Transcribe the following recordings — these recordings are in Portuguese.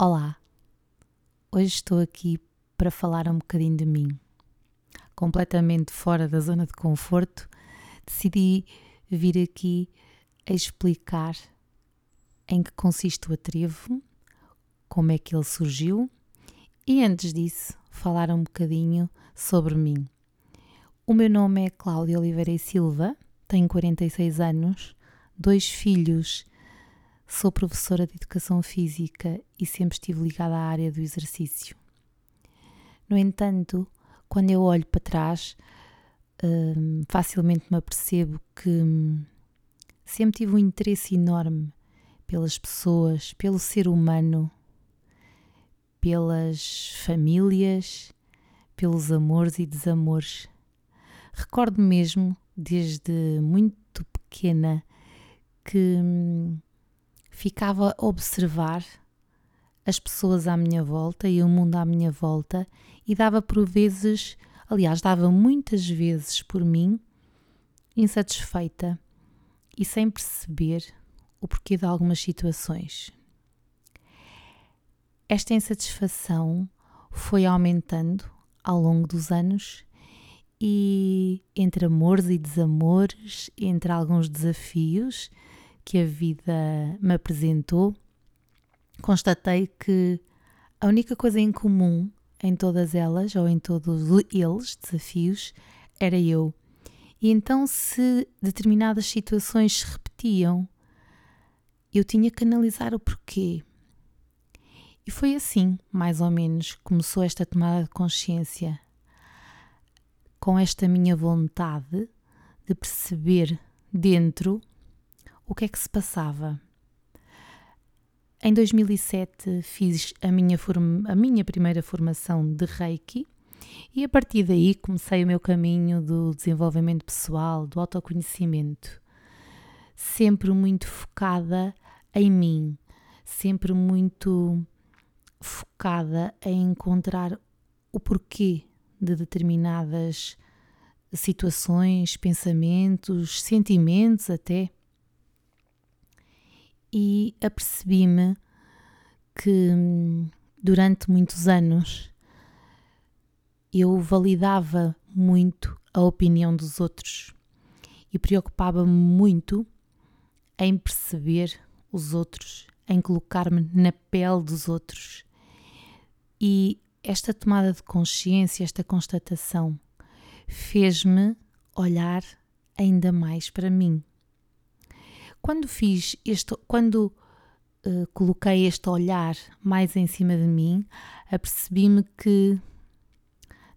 Olá, hoje estou aqui para falar um bocadinho de mim. Completamente fora da zona de conforto, decidi vir aqui a explicar em que consiste o atrevo, como é que ele surgiu e antes disso falar um bocadinho sobre mim. O meu nome é Cláudia Oliveira e Silva, tenho 46 anos, dois filhos Sou professora de Educação Física e sempre estive ligada à área do exercício. No entanto, quando eu olho para trás, hum, facilmente me apercebo que hum, sempre tive um interesse enorme pelas pessoas, pelo ser humano, pelas famílias, pelos amores e desamores. Recordo mesmo, desde muito pequena, que hum, ficava a observar as pessoas à minha volta e o mundo à minha volta e dava por vezes, aliás, dava muitas vezes por mim insatisfeita e sem perceber o porquê de algumas situações. Esta insatisfação foi aumentando ao longo dos anos e entre amores e desamores, entre alguns desafios que a vida me apresentou, constatei que a única coisa em comum em todas elas, ou em todos eles, desafios, era eu. E então, se determinadas situações se repetiam, eu tinha que analisar o porquê. E foi assim, mais ou menos, começou esta tomada de consciência, com esta minha vontade de perceber dentro o que é que se passava? Em 2007 fiz a minha, a minha primeira formação de Reiki e a partir daí comecei o meu caminho do desenvolvimento pessoal, do autoconhecimento, sempre muito focada em mim, sempre muito focada em encontrar o porquê de determinadas situações, pensamentos, sentimentos até e apercebi-me que durante muitos anos eu validava muito a opinião dos outros e preocupava-me muito em perceber os outros, em colocar-me na pele dos outros. E esta tomada de consciência, esta constatação, fez-me olhar ainda mais para mim. Quando fiz este, quando uh, coloquei este olhar mais em cima de mim, apercebi-me que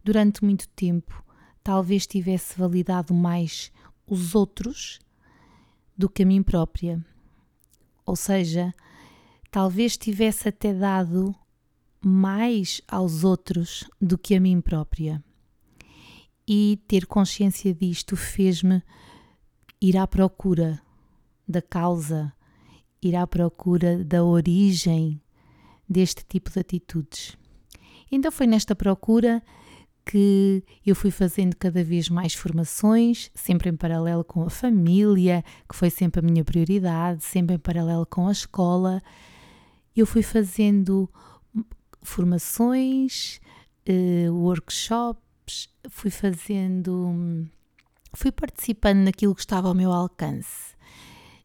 durante muito tempo talvez tivesse validado mais os outros do que a mim própria. Ou seja, talvez tivesse até dado mais aos outros do que a mim própria. E ter consciência disto fez-me ir à procura da causa, ir à procura da origem deste tipo de atitudes. Então foi nesta procura que eu fui fazendo cada vez mais formações, sempre em paralelo com a família, que foi sempre a minha prioridade, sempre em paralelo com a escola. Eu fui fazendo formações, uh, workshops, fui fazendo, fui participando naquilo que estava ao meu alcance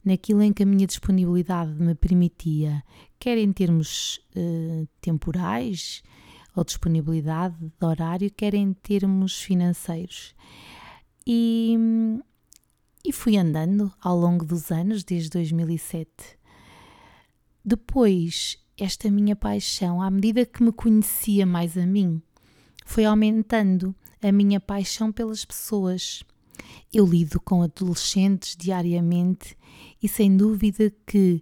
naquilo em que a minha disponibilidade me permitia, quer em termos uh, temporais ou disponibilidade de horário, quer em termos financeiros. E, e fui andando ao longo dos anos, desde 2007. Depois, esta minha paixão, à medida que me conhecia mais a mim, foi aumentando a minha paixão pelas pessoas Eu lido com adolescentes diariamente e sem dúvida que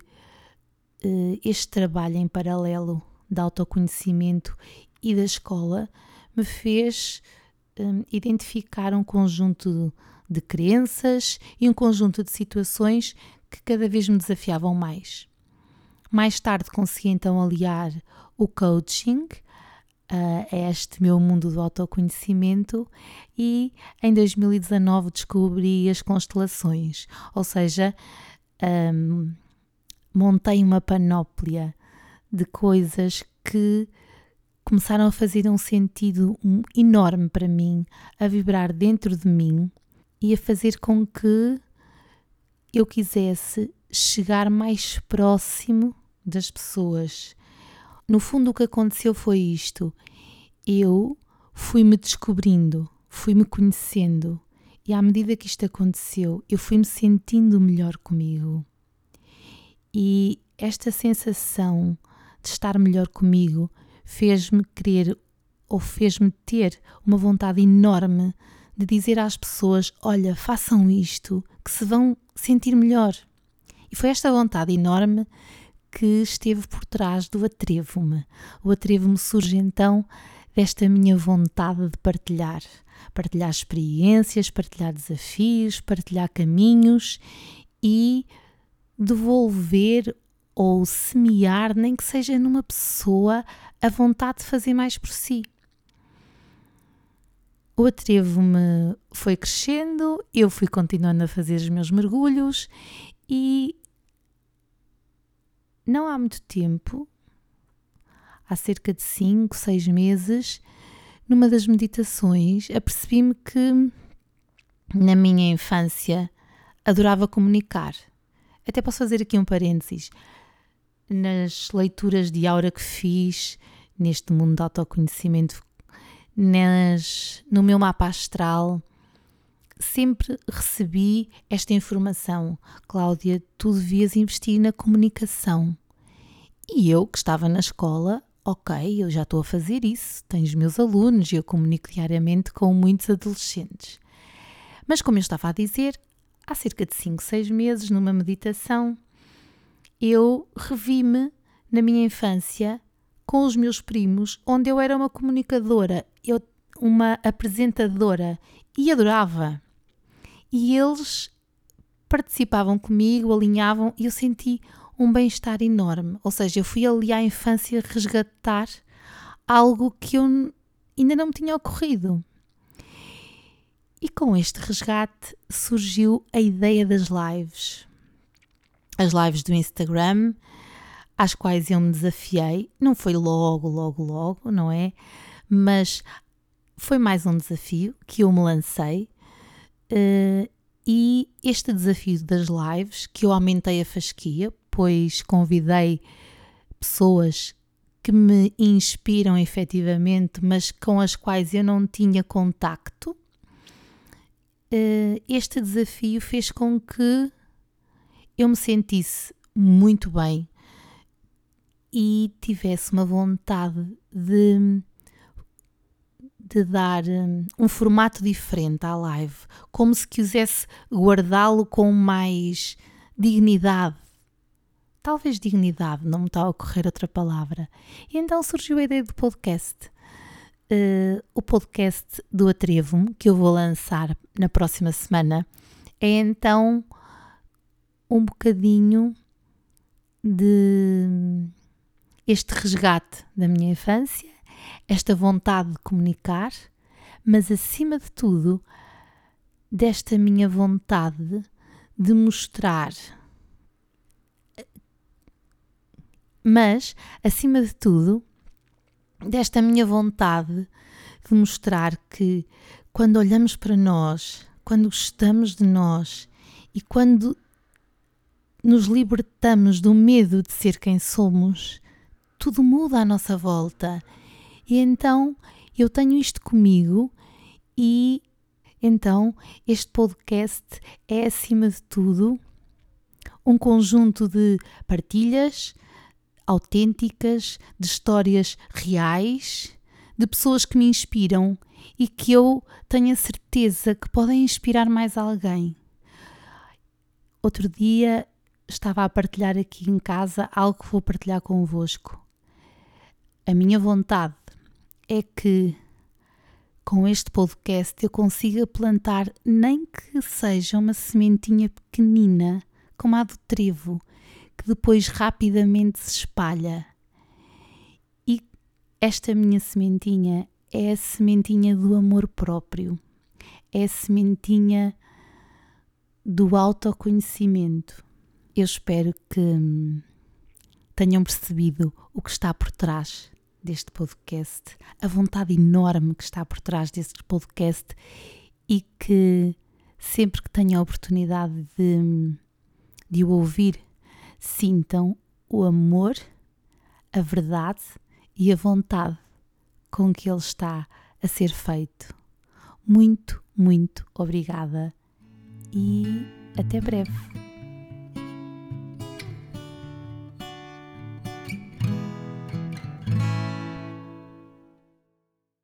uh, este trabalho em paralelo de autoconhecimento e da escola me fez um, identificar um conjunto de crenças e um conjunto de situações que cada vez me desafiavam mais. Mais tarde consegui então aliar o coaching a este meu mundo do autoconhecimento e em 2019 descobri as constelações, ou seja, um, montei uma panóplia de coisas que começaram a fazer um sentido enorme para mim, a vibrar dentro de mim e a fazer com que eu quisesse chegar mais próximo das pessoas. No fundo, o que aconteceu foi isto: eu fui-me descobrindo, fui-me conhecendo, e à medida que isto aconteceu, eu fui-me sentindo melhor comigo. E esta sensação de estar melhor comigo fez-me querer ou fez-me ter uma vontade enorme de dizer às pessoas: olha, façam isto, que se vão sentir melhor. E foi esta vontade enorme que esteve por trás do Atrevo-me. O Atrevo-me surge então desta minha vontade de partilhar. Partilhar experiências, partilhar desafios, partilhar caminhos e devolver ou semear, nem que seja numa pessoa, a vontade de fazer mais por si. O atrevo-me foi crescendo, eu fui continuando a fazer os meus mergulhos e não há muito tempo, há cerca de 5, 6 meses, numa das meditações, apercebi-me que na minha infância adorava comunicar. Até posso fazer aqui um parênteses nas leituras de aura que fiz neste mundo de autoconhecimento, nas, no meu mapa astral, sempre recebi esta informação: Cláudia, tu devias investir na comunicação. E eu, que estava na escola, ok, eu já estou a fazer isso, tenho os meus alunos e eu comunico diariamente com muitos adolescentes. Mas, como eu estava a dizer, há cerca de 5, 6 meses, numa meditação, eu revi-me na minha infância com os meus primos, onde eu era uma comunicadora, eu, uma apresentadora e adorava. E eles participavam comigo, alinhavam e eu senti um bem-estar enorme. Ou seja, eu fui ali à infância resgatar algo que eu ainda não me tinha ocorrido. E com este resgate surgiu a ideia das lives as lives do Instagram, às quais eu me desafiei. Não foi logo, logo, logo, não é? Mas foi mais um desafio que eu me lancei. Uh, e este desafio das lives, que eu aumentei a fasquia, pois convidei pessoas que me inspiram efetivamente, mas com as quais eu não tinha contacto. Uh, este desafio fez com que eu me sentisse muito bem e tivesse uma vontade de, de dar um, um formato diferente à live, como se quisesse guardá-lo com mais dignidade. Talvez dignidade, não me está a ocorrer outra palavra. E então surgiu a ideia do podcast. Uh, o podcast do Atrevo-me, que eu vou lançar na próxima semana, é então um bocadinho de este resgate da minha infância, esta vontade de comunicar, mas acima de tudo, desta minha vontade de mostrar. Mas, acima de tudo, desta minha vontade de mostrar que quando olhamos para nós, quando gostamos de nós e quando nos libertamos do medo de ser quem somos, tudo muda à nossa volta. E então eu tenho isto comigo e então este podcast é acima de tudo um conjunto de partilhas autênticas, de histórias reais, de pessoas que me inspiram e que eu tenho a certeza que podem inspirar mais alguém. Outro dia estava a partilhar aqui em casa algo que vou partilhar convosco. A minha vontade é que com este podcast eu consiga plantar nem que seja uma sementinha pequenina, como a do trevo, que depois rapidamente se espalha. E esta minha sementinha é a sementinha do amor próprio, é a sementinha do autoconhecimento. Eu espero que hum, tenham percebido o que está por trás deste podcast, a vontade enorme que está por trás deste podcast e que sempre que tenham a oportunidade de, de o ouvir, sintam o amor, a verdade e a vontade com que ele está a ser feito. Muito, muito obrigada e até breve.